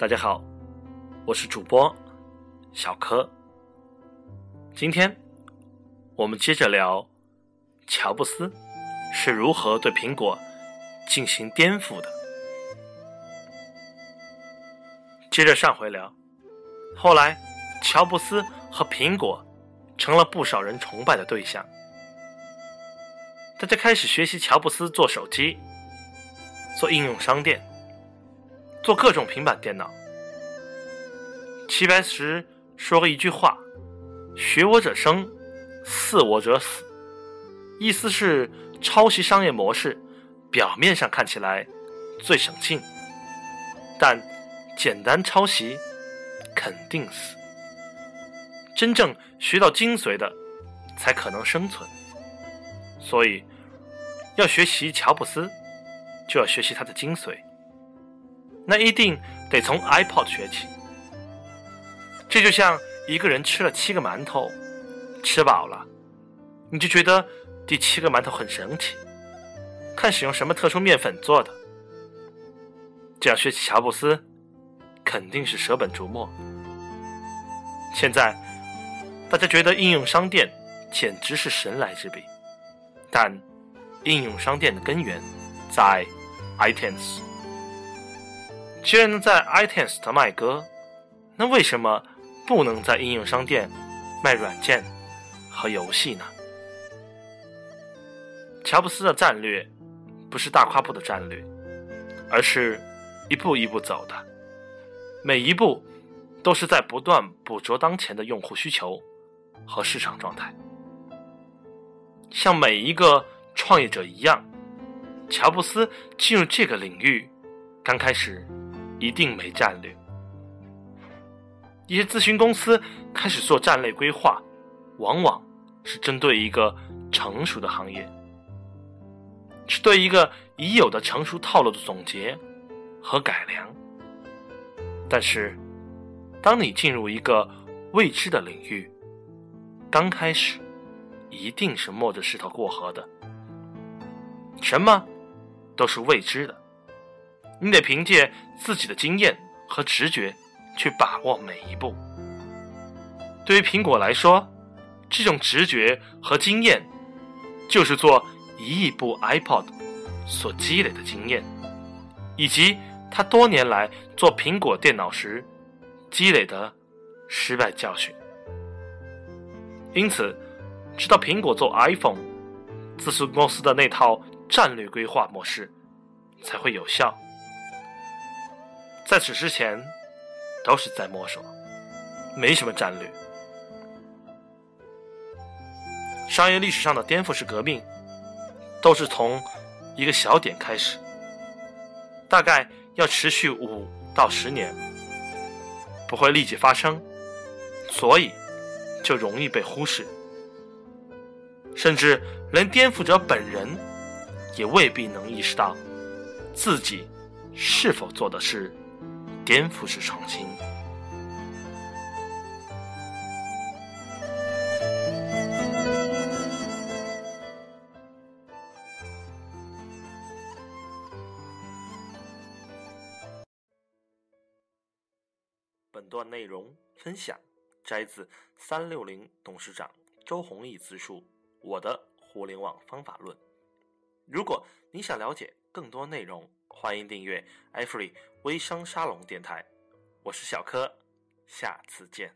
大家好，我是主播小柯。今天我们接着聊乔布斯是如何对苹果进行颠覆的。接着上回聊，后来乔布斯和苹果成了不少人崇拜的对象，大家开始学习乔布斯做手机、做应用商店。做各种平板电脑。齐白石说过一句话：“学我者生，似我者死。”意思是抄袭商业模式，表面上看起来最省劲，但简单抄袭肯定死。真正学到精髓的，才可能生存。所以，要学习乔布斯，就要学习他的精髓。那一定得从 iPod 学起。这就像一个人吃了七个馒头，吃饱了，你就觉得第七个馒头很神奇，看使用什么特殊面粉做的。这样学习乔布斯，肯定是舍本逐末。现在大家觉得应用商店简直是神来之笔，但应用商店的根源在 iTunes。既然能在 iTunes 卖歌，那为什么不能在应用商店卖软件和游戏呢？乔布斯的战略不是大跨步的战略，而是一步一步走的，每一步都是在不断捕捉当前的用户需求和市场状态。像每一个创业者一样，乔布斯进入这个领域刚开始。一定没战略。一些咨询公司开始做战略规划，往往是针对一个成熟的行业，是对一个已有的成熟套路的总结和改良。但是，当你进入一个未知的领域，刚开始一定是摸着石头过河的，什么都是未知的。你得凭借自己的经验和直觉去把握每一步。对于苹果来说，这种直觉和经验就是做一亿部 iPod 所积累的经验，以及他多年来做苹果电脑时积累的失败教训。因此，直到苹果做 iPhone，咨询公司的那套战略规划模式才会有效。在此之前，都是在摸索，没什么战略。商业历史上的颠覆式革命，都是从一个小点开始，大概要持续五到十年，不会立即发生，所以就容易被忽视，甚至连颠覆者本人也未必能意识到自己是否做的是。颠覆式创新。本段内容分享摘自三六零董事长周鸿祎自述《我的互联网方法论》。如果你想了解更多内容，欢迎订阅 iFree 微商沙龙电台，我是小柯，下次见。